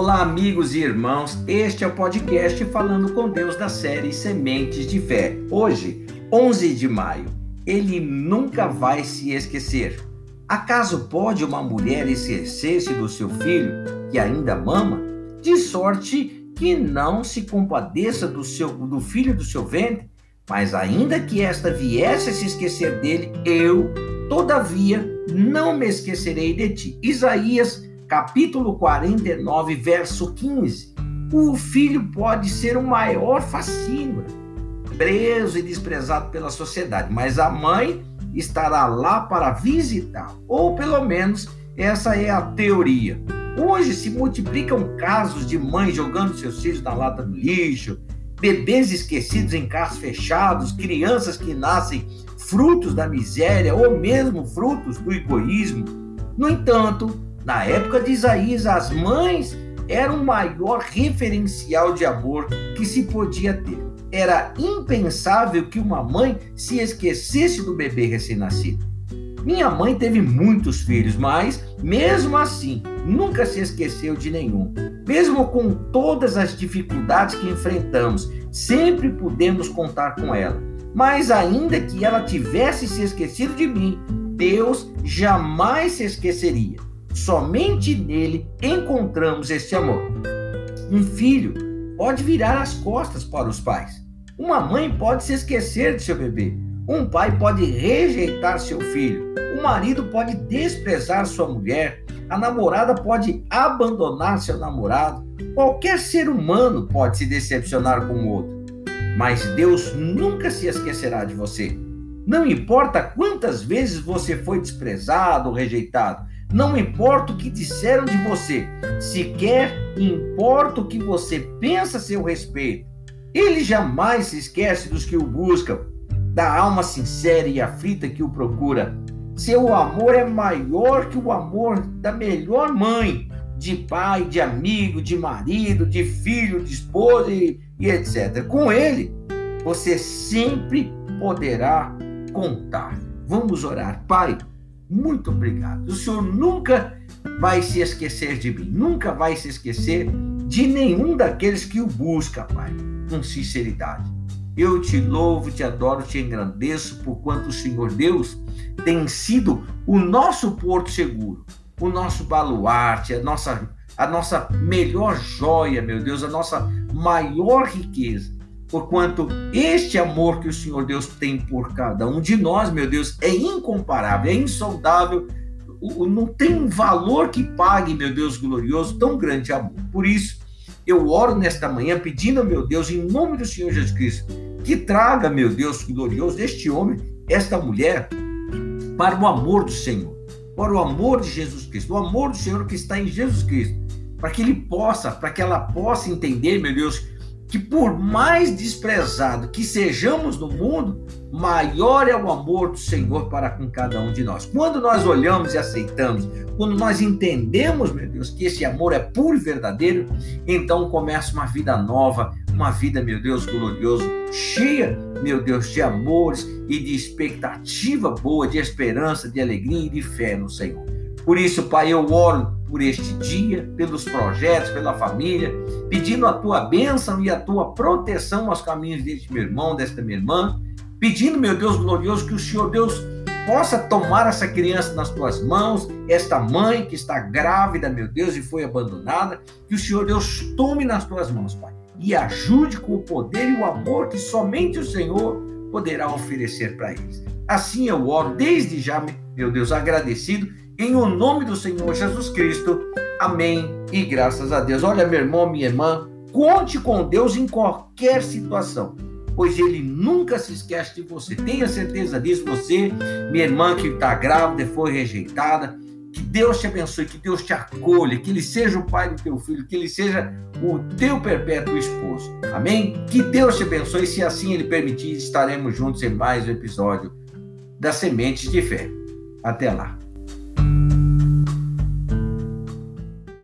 Olá, amigos e irmãos. Este é o podcast Falando com Deus da série Sementes de Fé. Hoje, 11 de maio. Ele nunca vai se esquecer. Acaso pode uma mulher esquecer-se do seu filho que ainda mama, de sorte que não se compadeça do seu do filho do seu ventre? Mas ainda que esta viesse a se esquecer dele, eu, todavia, não me esquecerei de ti. Isaías capítulo 49, verso 15. O filho pode ser o maior fascínio, preso e desprezado pela sociedade, mas a mãe estará lá para visitar, ou pelo menos essa é a teoria. Hoje se multiplicam casos de mães jogando seus filhos na lata do lixo, bebês esquecidos em carros fechados, crianças que nascem frutos da miséria ou mesmo frutos do egoísmo. No entanto, na época de Isaías, as mães eram o maior referencial de amor que se podia ter. Era impensável que uma mãe se esquecesse do bebê recém-nascido. Minha mãe teve muitos filhos, mas, mesmo assim, nunca se esqueceu de nenhum. Mesmo com todas as dificuldades que enfrentamos, sempre pudemos contar com ela. Mas, ainda que ela tivesse se esquecido de mim, Deus jamais se esqueceria. Somente nele encontramos este amor. Um filho pode virar as costas para os pais. Uma mãe pode se esquecer de seu bebê. Um pai pode rejeitar seu filho. O marido pode desprezar sua mulher. A namorada pode abandonar seu namorado. Qualquer ser humano pode se decepcionar com o outro. Mas Deus nunca se esquecerá de você. Não importa quantas vezes você foi desprezado ou rejeitado, não importa o que disseram de você, sequer importa o que você pensa a seu respeito. Ele jamais se esquece dos que o buscam, da alma sincera e aflita que o procura. Seu amor é maior que o amor da melhor mãe, de pai, de amigo, de marido, de filho, de esposa e, e etc. Com ele, você sempre poderá contar. Vamos orar, Pai muito obrigado. O Senhor nunca vai se esquecer de mim, nunca vai se esquecer de nenhum daqueles que o busca, Pai, com sinceridade. Eu te louvo, te adoro, te engrandeço por quanto o Senhor Deus tem sido o nosso porto seguro, o nosso baluarte, a nossa, a nossa melhor joia, meu Deus, a nossa maior riqueza porquanto este amor que o Senhor Deus tem por cada um de nós, meu Deus, é incomparável, é insondável, não tem valor que pague, meu Deus glorioso, tão grande amor. Por isso, eu oro nesta manhã pedindo, meu Deus, em nome do Senhor Jesus Cristo, que traga, meu Deus glorioso, este homem, esta mulher, para o amor do Senhor, para o amor de Jesus Cristo, o amor do Senhor que está em Jesus Cristo, para que ele possa, para que ela possa entender, meu Deus, que por mais desprezado que sejamos no mundo, maior é o amor do Senhor para com cada um de nós. Quando nós olhamos e aceitamos, quando nós entendemos, meu Deus, que esse amor é puro e verdadeiro, então começa uma vida nova, uma vida, meu Deus, glorioso, cheia, meu Deus, de amores e de expectativa boa, de esperança, de alegria e de fé no Senhor. Por isso, Pai, eu oro por este dia, pelos projetos, pela família, pedindo a tua bênção e a tua proteção aos caminhos deste meu irmão, desta minha irmã, pedindo, meu Deus glorioso, que o Senhor Deus possa tomar essa criança nas tuas mãos, esta mãe que está grávida, meu Deus, e foi abandonada, que o Senhor Deus tome nas tuas mãos, Pai, e ajude com o poder e o amor que somente o Senhor poderá oferecer para eles. Assim eu oro desde já, meu Deus, agradecido em o nome do Senhor Jesus Cristo. Amém e graças a Deus. Olha, meu irmão, minha irmã, conte com Deus em qualquer situação, pois Ele nunca se esquece de você. Tenha certeza disso, você, minha irmã que está grávida, foi rejeitada. Que Deus te abençoe, que Deus te acolha, que Ele seja o pai do teu filho, que Ele seja o teu perpétuo esposo. Amém? Que Deus te abençoe, se assim Ele permitir, estaremos juntos em mais um episódio das Sementes de Fé. Até lá.